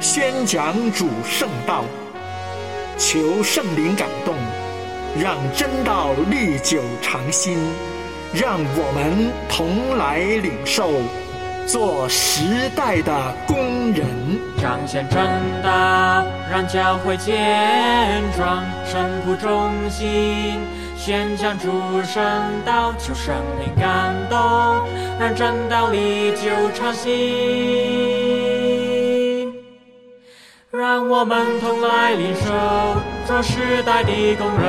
宣讲主圣道。求圣灵感动，让真道历久常新。让我们同来领受，做时代的工人。彰显真道，让教会健壮；神徒忠心。宣讲主圣道，求圣灵感动，让真道历久常新。让我们同来领受，做时代的工人。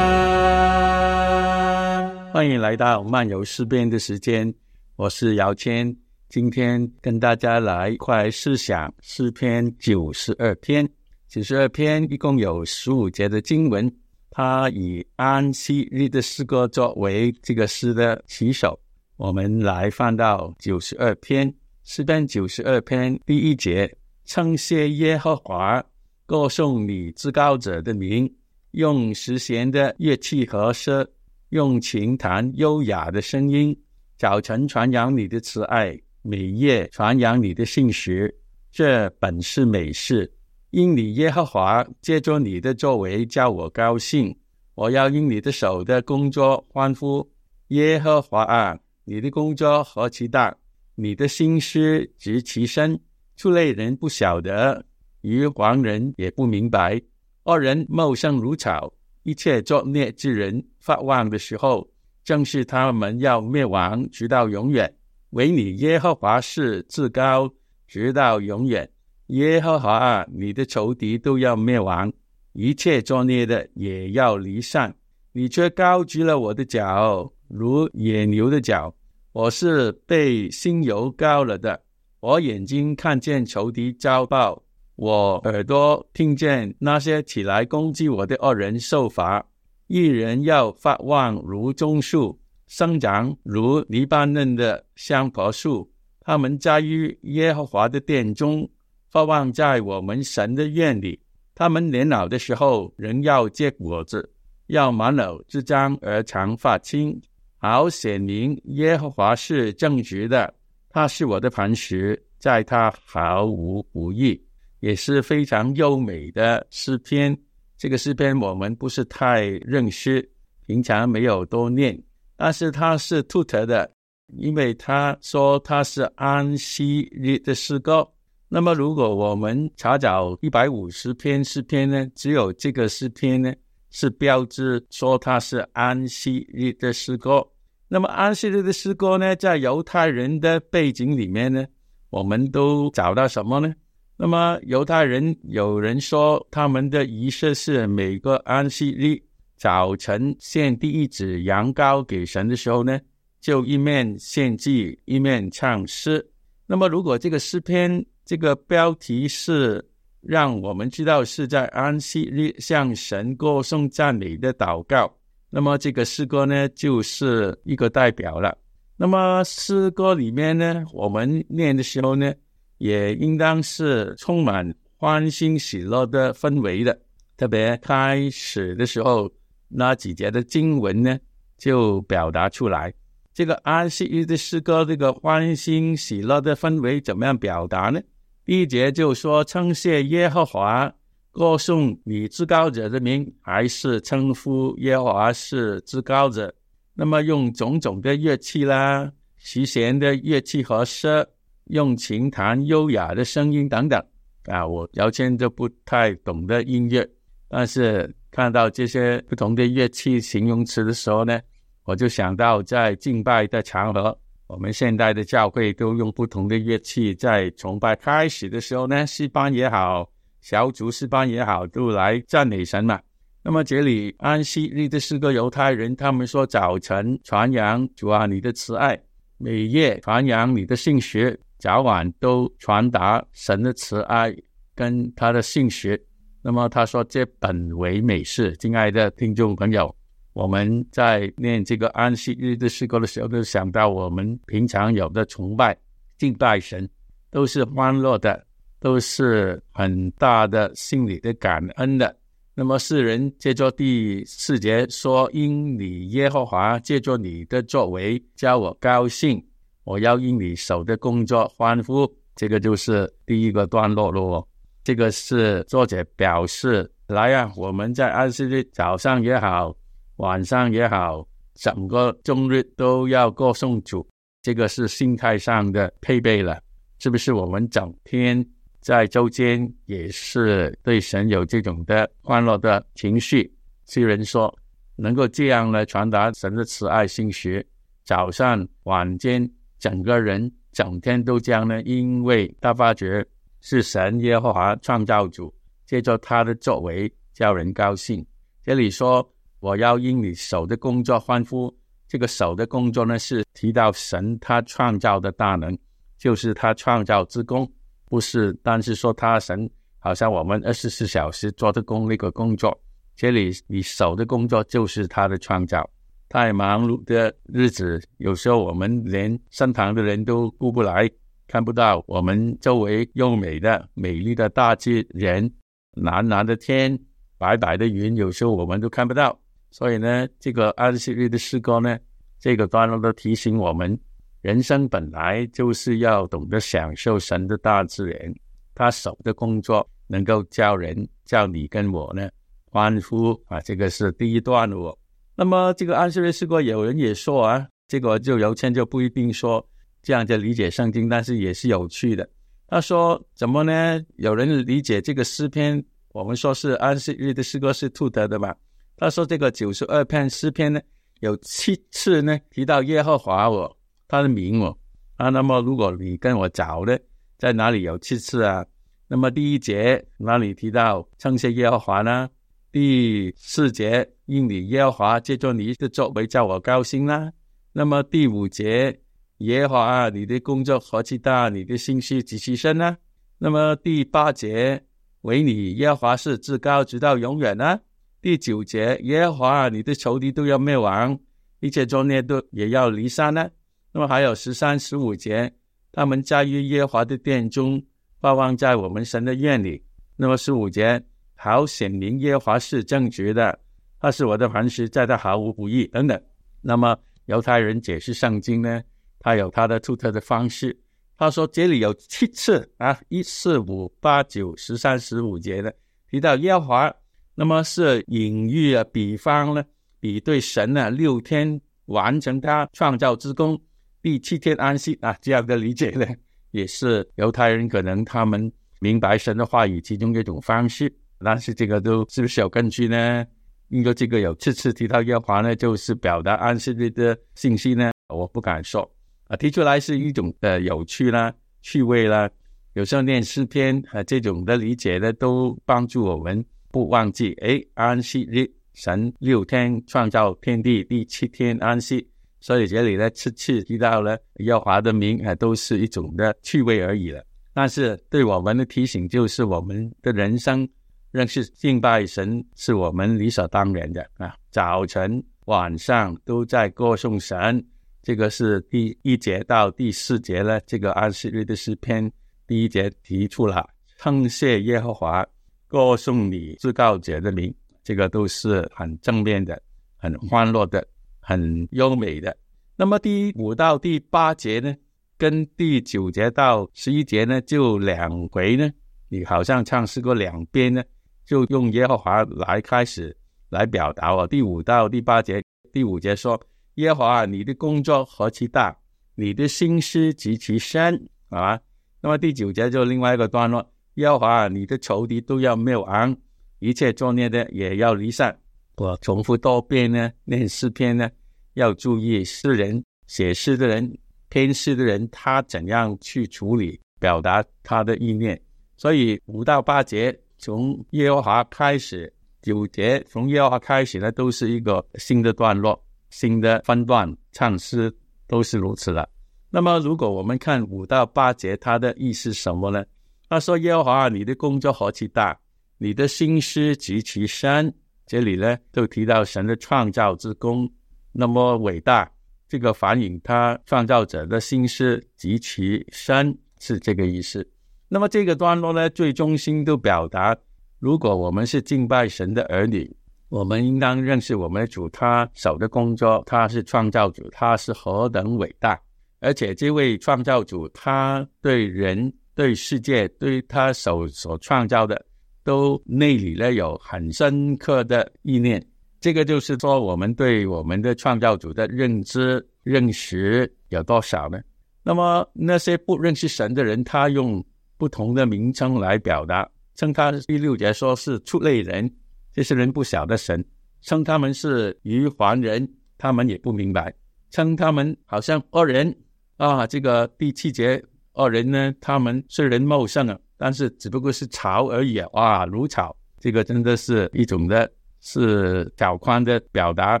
欢迎来到漫游诗篇的时间，我是姚谦，今天跟大家来一块思想诗篇九十二篇。九十二篇一共有十五节的经文。它以安息日的诗歌作为这个诗的起手，我们来翻到九十二篇诗篇九十二篇第一节，称谢耶和华，歌颂你至高者的名，用十弦的乐器和声，用琴弹优雅的声音，早晨传扬你的慈爱，每夜传扬你的信实，这本是美事。因你耶和华借着你的作为叫我高兴，我要因你的手的工作欢呼。耶和华啊，你的工作何其大，你的心思极其深，畜类人不晓得，愚黄人也不明白。二人茂盛如草，一切作孽之人发旺的时候，正是他们要灭亡，直到永远。唯你耶和华是至高，直到永远。耶和华啊，你的仇敌都要灭亡，一切作孽的也要离散。你却高举了我的脚，如野牛的脚。我是被新油膏了的。我眼睛看见仇敌遭报，我耳朵听见那些起来攻击我的恶人受罚。一人要发旺如棕树，生长如黎巴嫩的香柏树。他们栽于耶和华的殿中。发望在我们神的院里，他们年老的时候仍要结果子，要满偶之章而长发青，好显明耶和华是正直的。他是我的磐石，在他毫无不义，也是非常优美的诗篇。这个诗篇我们不是太认识，平常没有多念，但是它是突特的，因为他说他是安息日的诗歌。那么，如果我们查找一百五十篇诗篇呢，只有这个诗篇呢是标志说它是安息日的诗歌。那么，安息日的诗歌呢，在犹太人的背景里面呢，我们都找到什么呢？那么，犹太人有人说，他们的仪式是每个安息日早晨献第一指羊羔给神的时候呢，就一面献祭，一面唱诗。那么，如果这个诗篇，这个标题是让我们知道是在安息日向神歌颂赞美的祷告。那么这个诗歌呢，就是一个代表了。那么诗歌里面呢，我们念的时候呢，也应当是充满欢欣喜乐的氛围的。特别开始的时候那几节的经文呢，就表达出来这个安息日的诗歌，这个欢欣喜乐的氛围怎么样表达呢？第一节就说称谢耶和华，歌颂你至高者的名，还是称呼耶和华是至高者？那么用种种的乐器啦，齐弦的乐器和声，用琴弹优雅的声音等等啊，我姚谦就不太懂得音乐，但是看到这些不同的乐器形容词的时候呢，我就想到在敬拜的场合。我们现代的教会都用不同的乐器，在崇拜开始的时候呢，西班也好，小组诗班也好，都来赞美神嘛。那么这里安息日的四个犹太人，他们说早晨传扬主啊你的慈爱，每夜传扬你的信实，早晚都传达神的慈爱，跟他的信实。那么他说：“这本为美事。”亲爱的听众朋友，我们在念这个安息日的诗歌的时候，都想到我们平常有的崇拜、敬拜神，都是欢乐的，都是很大的心理的感恩的。那么世人借着第四节说：“因你耶和华借着你的作为，叫我高兴，我要因你手的工作欢呼。”这个就是第一个段落喽。这个是作者表示来啊，我们在安息日早上也好，晚上也好，整个终日都要歌颂主。这个是心态上的配备了，是不是？我们整天在周间也是对神有这种的欢乐的情绪。虽然说能够这样来传达神的慈爱心学，早上晚间整个人整天都这样呢，因为他发觉。是神耶和华创造主，借着他的作为叫人高兴。这里说我要因你手的工作欢呼，这个手的工作呢是提到神他创造的大能，就是他创造之功，不是但是说他神好像我们二十四小时做的工那个工作。这里你手的工作就是他的创造。太忙碌的日子，有时候我们连身旁的人都顾不来。看不到我们周围优美的、美丽的大自然，蓝蓝的天，白白的云，有时候我们都看不到。所以呢，这个安息日的诗歌呢，这个段落都提醒我们，人生本来就是要懂得享受神的大自然，他手的工作能够叫人叫你跟我呢欢呼啊！这个是第一段哦。那么这个安息日诗歌，有人也说啊，这个就有钱就不一定说。这样就理解圣经，但是也是有趣的。他说：“怎么呢？有人理解这个诗篇，我们说是安息日的诗歌是兔德的嘛？他说这个九十二篇诗篇呢，有七次呢提到耶和华我他的名哦啊。那么如果你跟我找的在哪里有七次啊？那么第一节哪里提到称谢耶和华呢？第四节因你耶和华借着你的作为叫我高兴啦。那么第五节。”耶和华，你的工作何其大，你的心思极其深呢？那么第八节，唯你耶和华是至高，直到永远呢？第九节，耶和华，你的仇敌都要灭亡，一切作孽都也要离散呢？那么还有十三、十五节，他们在于耶和华的殿中，发放在我们神的院里。那么十五节，好显明耶和华是正直的，他是我的磐石，在他毫无不义等等。那么犹太人解释圣经呢？他有他的独特的方式。他说这里有七次啊，一四五八九十三十五节的提到耶和华，那么是隐喻啊，比方呢，比对神呢六天完成他创造之功，第七天安息啊，这样的理解呢，也是犹太人可能他们明白神的话语其中一种方式。但是这个都是不是有根据呢？因为这个有次次提到耶和华呢，就是表达安息日的信息呢？我不敢说。啊，提出来是一种的有趣啦、趣味啦。有时候念诗篇啊，这种的理解呢，都帮助我们不忘记。哎，安息日，神六天创造天地，第七天安息。所以这里呢，次次提到了耶和华的名啊，都是一种的趣味而已了。但是对我们的提醒，就是我们的人生认识敬拜神，是我们理所当然的啊。早晨、晚上都在歌颂神。这个是第一节到第四节呢，这个安息日的诗篇第一节提出了称谢耶和华，歌颂你至高者的名，这个都是很正面的、很欢乐的、很优美的。那么第五到第八节呢，跟第九节到十一节呢，就两回呢，你好像唱诗过两边呢，就用耶和华来开始来表达哦。第五到第八节，第五节说。耶和华，你的工作何其大，你的心思极其深啊！那么第九节就另外一个段落，耶和华，你的仇敌都要灭亡，一切作孽的也要离散。我重复多遍呢，念诗篇呢，要注意诗人写诗的人、编诗的人，他怎样去处理、表达他的意念。所以五到八节从耶和华开始，九节从耶和华开始呢，都是一个新的段落。新的分段唱诗都是如此的。那么，如果我们看五到八节，它的意思什么呢？他说：“耶和华，你的工作何其大，你的心思极其深。”这里呢，就提到神的创造之功那么伟大，这个反映他创造者的心思极其深，是这个意思。那么这个段落呢，最中心都表达，如果我们是敬拜神的儿女，我们应当认识我们的主，他手的工作，他是创造主，他是何等伟大。而且这位创造主，他对人、对世界、对他手所创造的，都内里呢有很深刻的意念。这个就是说，我们对我们的创造主的认知、认识有多少呢？那么那些不认识神的人，他用不同的名称来表达，称他第六节说是畜类人，这些人不晓得神；称他们是愚顽人，他们也不明白；称他们好像恶人。啊，这个第七节二人呢，他们是人茂盛啊，但是只不过是潮而已！哇，如潮，这个真的是一种的，是小宽的表达。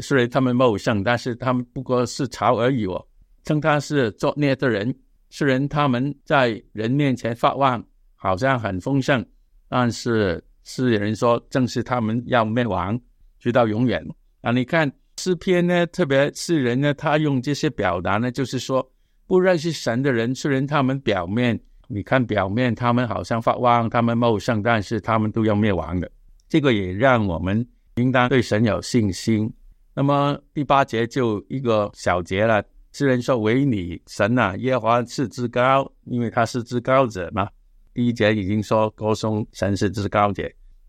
虽然他们茂盛，但是他们不过是潮而已哦。称他是作孽的人，虽然他们在人面前发旺，好像很丰盛，但是世人说，正是他们要灭亡，直到永远啊！你看。诗篇呢，特别是人呢，他用这些表达呢，就是说不认识神的人，虽然他们表面你看表面他们好像发旺，他们茂盛，但是他们都要灭亡的。这个也让我们应当对神有信心。那么第八节就一个小节了，诗人说：“唯你神呐，耶和华是至高，因为他是至高者嘛。”第一节已经说歌颂神是至高者，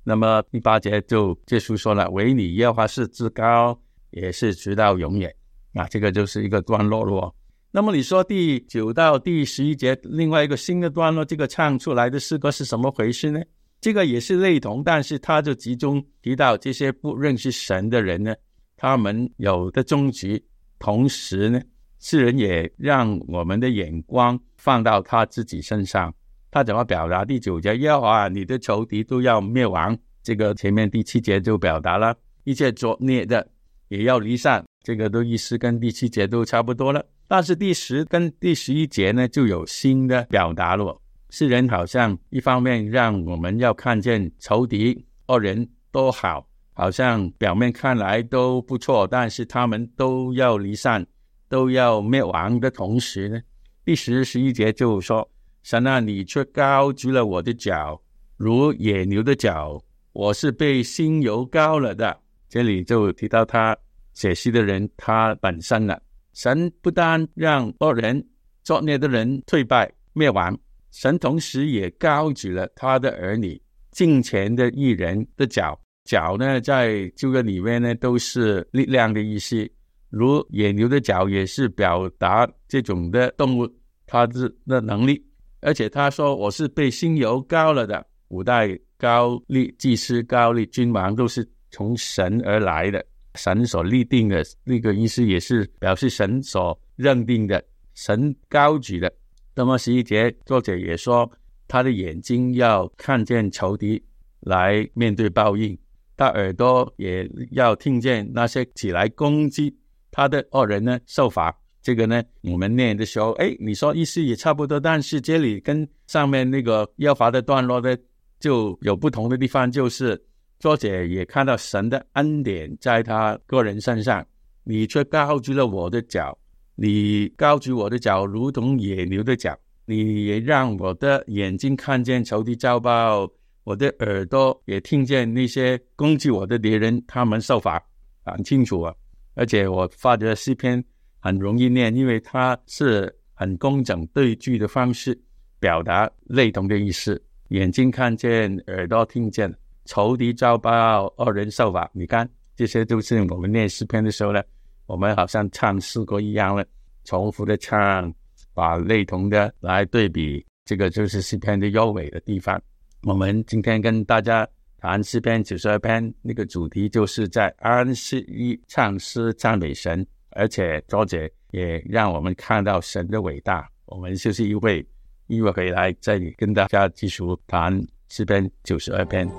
那么第八节就结束说了：“唯你耶和华是至高。”也是直到永远啊，这个就是一个段落了。那么你说第九到第十一节另外一个新的段落，这个唱出来的诗歌是什么回事呢？这个也是类同，但是他就集中提到这些不认识神的人呢，他们有的终局。同时呢，世人也让我们的眼光放到他自己身上。他怎么表达？第九节要啊，你的仇敌都要灭亡。这个前面第七节就表达了一切作孽的。也要离散，这个都意思跟第七节都差不多了。但是第十跟第十一节呢，就有新的表达了。世人好像一方面让我们要看见仇敌恶人都好，好像表面看来都不错，但是他们都要离散，都要灭亡的同时呢，第十十一节就说：“神啊，你却高举了我的脚，如野牛的脚，我是被新油膏了的。”这里就提到他写诗的人，他本身了。神不单让恶人、作孽的人退败灭亡，神同时也高举了他的儿女、敬虔的艺人的脚。脚呢，在旧约里面呢，都是力量的意思。如野牛的脚，也是表达这种的动物它的的能力。而且他说：“我是被新油高了的。”古代高丽祭司、高丽君王都是。从神而来的，神所立定的那个意思，也是表示神所认定的，神高举的。那么十一节作者也说，他的眼睛要看见仇敌来面对报应，他耳朵也要听见那些起来攻击他的恶人呢受罚。这个呢，我们念的时候，哎，你说意思也差不多，但是这里跟上面那个要罚的段落呢就有不同的地方，就是。作者也看到神的恩典在他个人身上，你却高举了我的脚，你高举我的脚如同野牛的脚，你也让我的眼睛看见仇敌遭报，我的耳朵也听见那些攻击我的敌人他们受罚，很清楚啊！而且我发觉诗篇很容易念，因为它是很工整对句的方式表达类同的意思，眼睛看见，耳朵听见。仇敌遭报，恶人受罚。你看，这些都是我们念诗篇的时候呢，我们好像唱诗歌一样了，重复的唱，把类同的来对比，这个就是诗篇的优美的地方。我们今天跟大家谈诗篇九十二篇，那个主题就是在安息日唱诗赞美神，而且作者也让我们看到神的伟大。我们就是一位，一会回来再跟大家继续谈。诗篇九十二篇。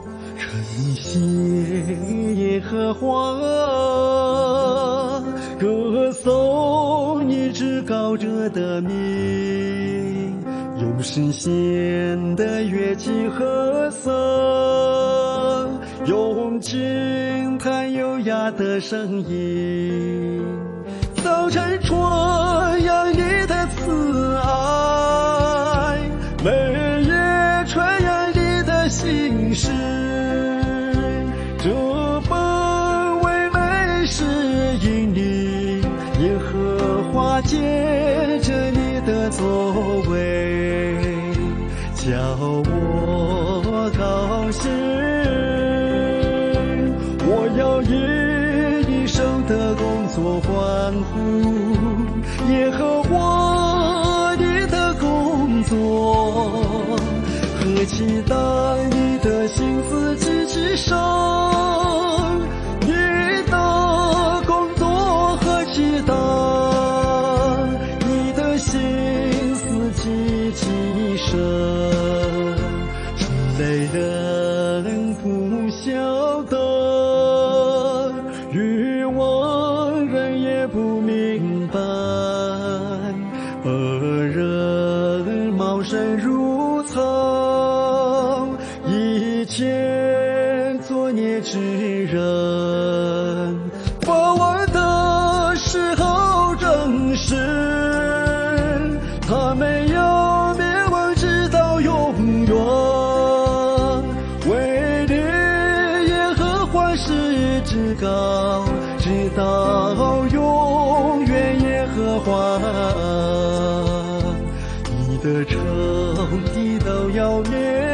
称谢耶和华，歌颂你至高者的名，用神仙的乐器和声，用轻弹优雅的声音，早晨传扬你的慈爱，每夜传扬你的心事。叫我高兴。我要以一生的工作欢呼耶和华你的工作，何其当你的心思极其深，直到永远耶和华。你的城地都要灭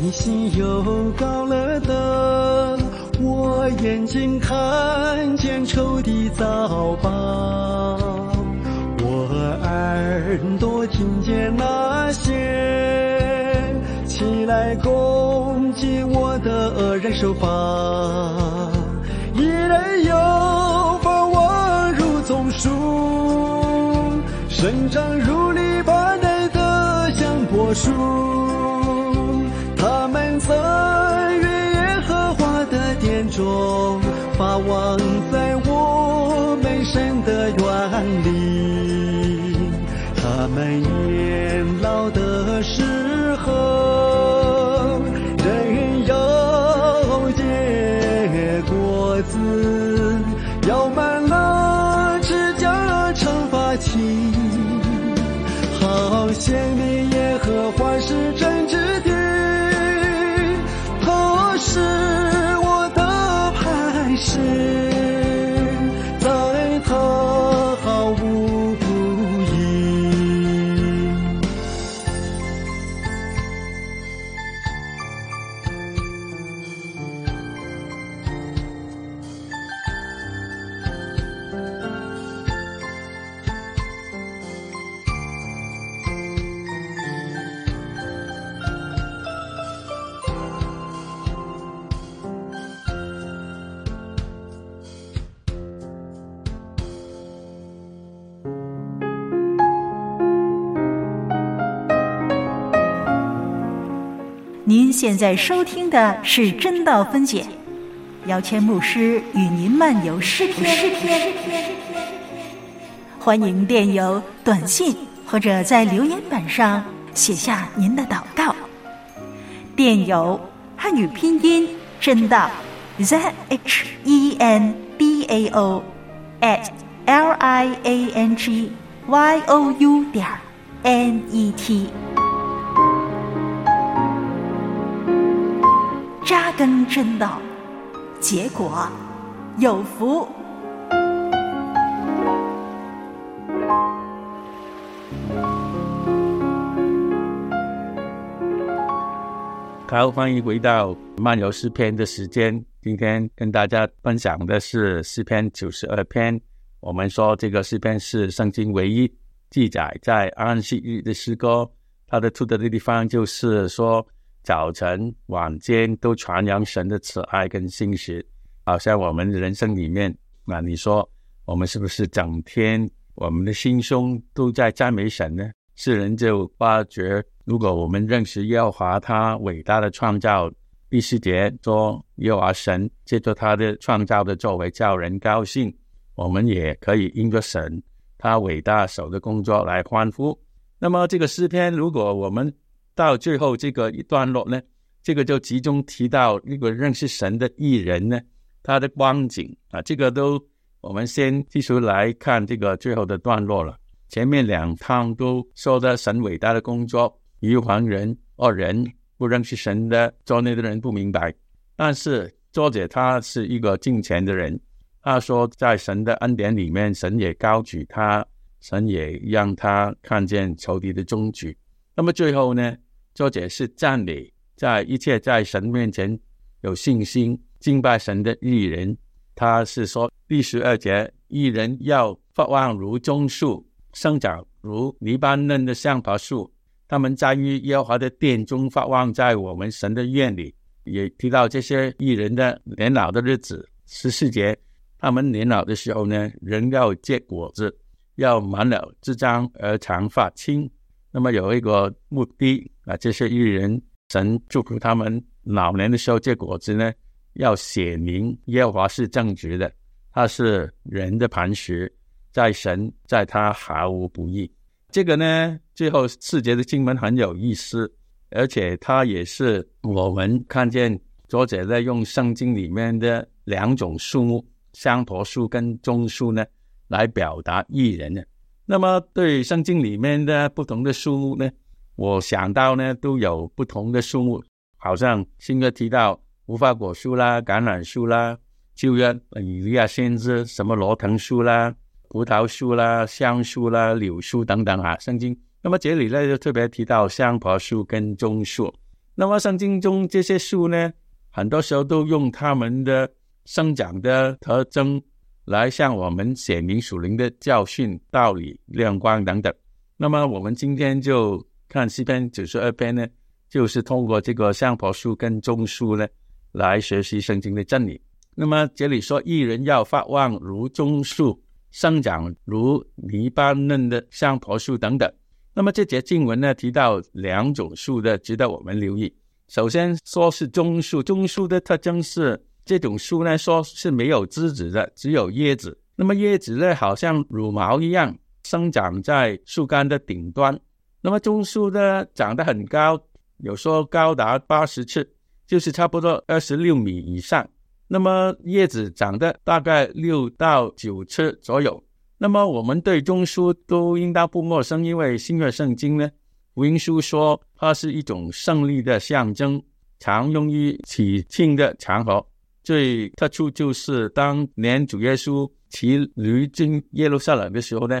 你心又高了灯，我眼睛看见仇敌遭报，我耳朵听见那些起来攻击我的人手法，一人有法我如棕树，生长如篱笆内的香柏树。里。他们您现在收听的是真道分解，姚谦牧师与您漫游诗篇。欢迎电邮、短信或者在留言板上写下您的祷告。电邮汉语拼音真道 z h e n d a o at l i a n g y o u 点 n e t。根真道，结果有福。好，欢迎回到漫游诗篇的时间。今天跟大家分享的是诗篇九十二篇。我们说这个诗篇是圣经唯一记载在安息日的诗歌。它的出的地方就是说，早晨、晚间都传扬神的慈爱跟信实。好像我们人生里面，那你说我们是不是整天我们的心胸都在赞美神呢？世人就发觉。如果我们认识耶和华他伟大的创造，第四节说耶和华神借着他的创造的作为叫人高兴，我们也可以因着神他伟大手的工作来欢呼。那么这个诗篇，如果我们到最后这个一段落呢，这个就集中提到那个认识神的艺人呢，他的光景啊，这个都我们先继续来看这个最后的段落了。前面两趟都说的神伟大的工作。愚黄人二人不认识神的作内的人不明白，但是作者他是一个敬虔的人，他说在神的恩典里面，神也高举他，神也让他看见仇敌的终局。那么最后呢，作者是赞美在一切在神面前有信心敬拜神的艺人，他是说第十二节，艺人要发旺如棕树，生长如黎巴嫩的橡柏树。他们在于耶和华的殿中发旺，在我们神的院里，也提到这些艺人的年老的日子。十四节，他们年老的时候呢，人要结果子，要满了枝张而长发青。那么有一个目的啊，这些艺人，神祝福他们老年的时候结果子呢，要写明耶和华是正直的，他是人的磐石，在神在他毫无不义。这个呢，最后四节的经文很有意思，而且它也是我们看见作者在用圣经里面的两种树木——香柏树跟棕树呢，来表达艺人呢。那么，对圣经里面的不同的树木呢，我想到呢，都有不同的树木，好像新哥提到无花果树啦、橄榄树啦，旧约以利亚先知什么罗藤树啦。葡萄树啦、橡树啦、柳树等等啊，圣经。那么这里呢，就特别提到香柏树跟棕树。那么圣经中这些树呢，很多时候都用它们的生长的特征来向我们写明属灵的教训、道理、亮光等等。那么我们今天就看诗篇九十二篇呢，就是通过这个香柏树跟棕树呢，来学习圣经的真理。那么这里说，一人要发旺如棕树。生长如泥巴嫩的香柏树等等。那么这节经文呢，提到两种树的，值得我们留意。首先说是棕树，棕树的特征是这种树呢，说是没有枝子的，只有叶子。那么叶子呢，好像乳毛一样，生长在树干的顶端。那么棕树呢，长得很高，有说高达八十尺，就是差不多二十六米以上。那么叶子长得大概六到九尺左右。那么我们对棕树都应当不陌生，因为新约圣经呢，福音书说它是一种胜利的象征，常用于喜庆的场合。最特殊就是当年主耶稣骑驴进耶路撒冷的时候呢，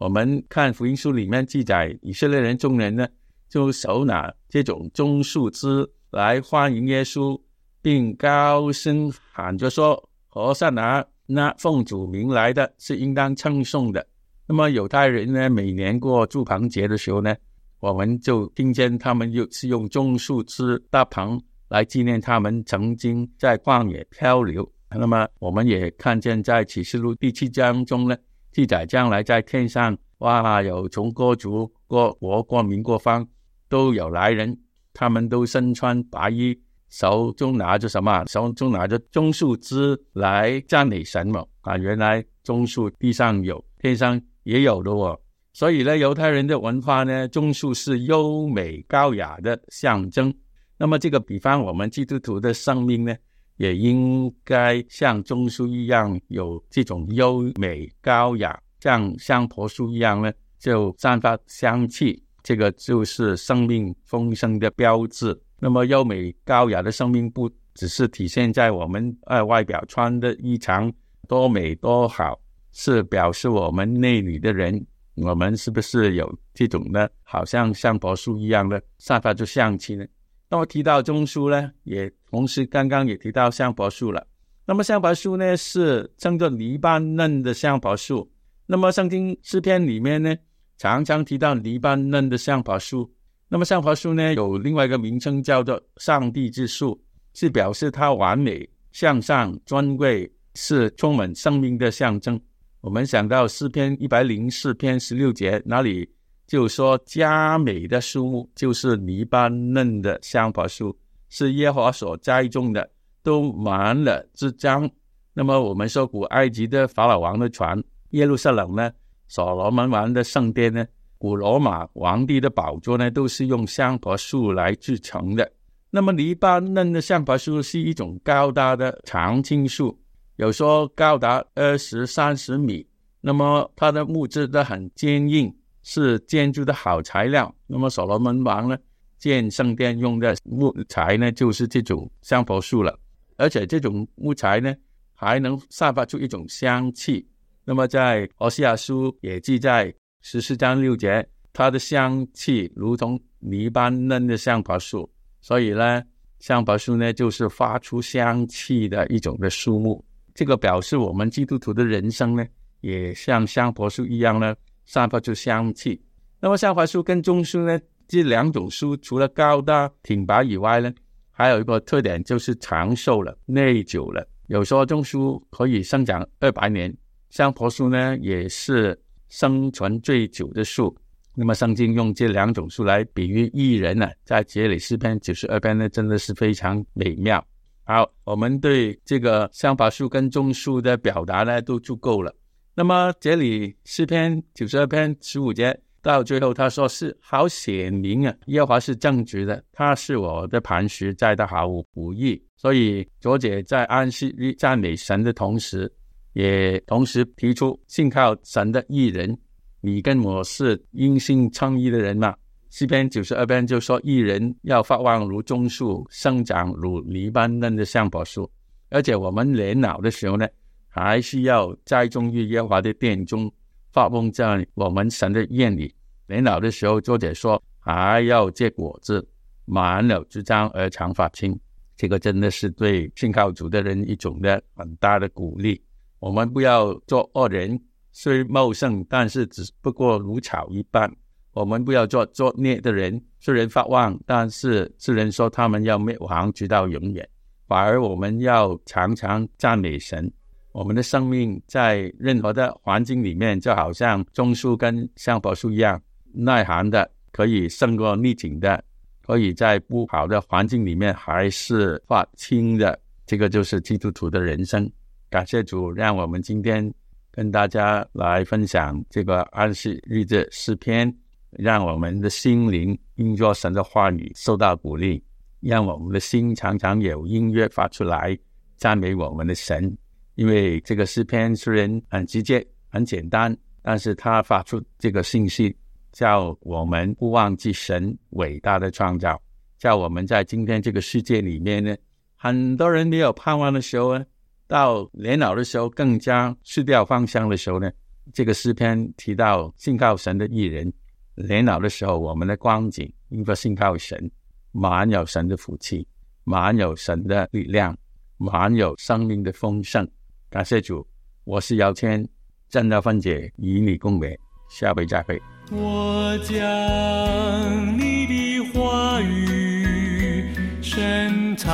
我们看福音书里面记载，以色列人众人呢就手拿这种棕树枝来欢迎耶稣。并高声喊着说：“和善拿，那奉主名来的是应当称颂的。”那么犹太人呢，每年过祝棚节的时候呢，我们就听见他们又是用棕树枝搭棚来纪念他们曾经在旷野漂流。那么我们也看见在启示录第七章中呢，记载将来在天上，哇，有从各族、各国、各民、各方都有来人，他们都身穿白衣。手中拿着什么？手中拿着棕树枝来赞美神嘛？啊，原来棕树地上有，天上也有的哦。所以呢，犹太人的文化呢，棕树是优美高雅的象征。那么这个比方，我们基督徒的生命呢，也应该像棕树一样有这种优美高雅，像香柏树一样呢，就散发香气。这个就是生命丰盛的标志。那么优美高雅的生命，不只是体现在我们呃外表穿的衣裳多美多好，是表示我们内里的人我们是不是有这种呢？好像香柏树一样的散发出香气呢？那么提到棕树呢，也同时刚刚也提到香柏树了。那么香柏树呢，是称作黎巴嫩的香柏树。那么圣经诗篇里面呢，常常提到黎巴嫩的香柏树。那么香柏树呢，有另外一个名称叫做上帝之树，是表示它完美、向上、尊贵，是充满生命的象征。我们想到诗篇一百零四篇十六节，哪里就说佳美的树木就是黎巴嫩的香柏树，是耶和华所栽种的，都满了枝浆。那么我们说古埃及的法老王的船，耶路撒冷呢，所罗门王的圣殿呢。古罗马皇帝的宝座呢，都是用香柏树来制成的。那么黎巴嫩的香柏树是一种高大的常青树，有说高达二十三十米。那么它的木质都很坚硬，是建筑的好材料。那么所罗门王呢，建圣殿用的木材呢，就是这种香柏树了。而且这种木材呢，还能散发出一种香气。那么在《俄西亚书》也记载。十四章六节，它的香气如同泥般嫩的香柏树，所以呢，香柏树呢就是发出香气的一种的树木。这个表示我们基督徒的人生呢，也像香柏树一样呢，散发出香气。那么香柏树跟棕树呢，这两种树除了高大挺拔以外呢，还有一个特点就是长寿了、耐久了。有说棕树可以生长二百年，香柏树呢也是。生存最久的树，那么圣经用这两种树来比喻艺人呢，在节里诗篇九十二篇呢，真的是非常美妙。好，我们对这个香柏树跟棕树的表达呢，都足够了。那么这里诗篇九十二篇十五节到最后，他说是好显明啊，耶和华是正直的，他是我的磐石，在他毫无不义。所以作者在安息日赞美神的同时。也同时提出信靠神的艺人，你跟我是因信称义的人嘛？诗篇九十二篇就说，艺人要发旺如棕树，生长如黎巴嫩的橡柏树。而且我们年老的时候呢，还是要栽种于耶和华的殿中，发旺在我们神的院里。年老的时候，作者说还要结果子，满了枝张而长发青。这个真的是对信靠主的人一种的很大的鼓励。我们不要做恶人，虽茂盛，但是只不过如草一般。我们不要做作孽的人，虽然发旺，但是世人说他们要灭亡，直到永远。反而我们要常常赞美神。我们的生命在任何的环境里面，就好像棕树跟橡柏树一样，耐寒的，可以胜过逆境的，可以在不好的环境里面还是发青的。这个就是基督徒的人生。感谢主，让我们今天跟大家来分享这个安息日的诗篇，让我们的心灵因着神的话语受到鼓励，让我们的心常常有音乐发出来赞美我们的神。因为这个诗篇虽然很直接、很简单，但是他发出这个信息，叫我们不忘记神伟大的创造，叫我们在今天这个世界里面呢，很多人没有盼望的时候呢。到年老的时候，更加失掉方向的时候呢？这个诗篇提到信靠神的艺人，年老的时候，我们的光景应该信靠神，满有神的福气，满有神的力量，满有生命的丰盛。感谢主，我是姚谦，正道分解与你共勉，下回再会。我将你的话语深藏。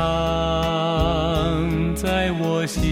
在我心，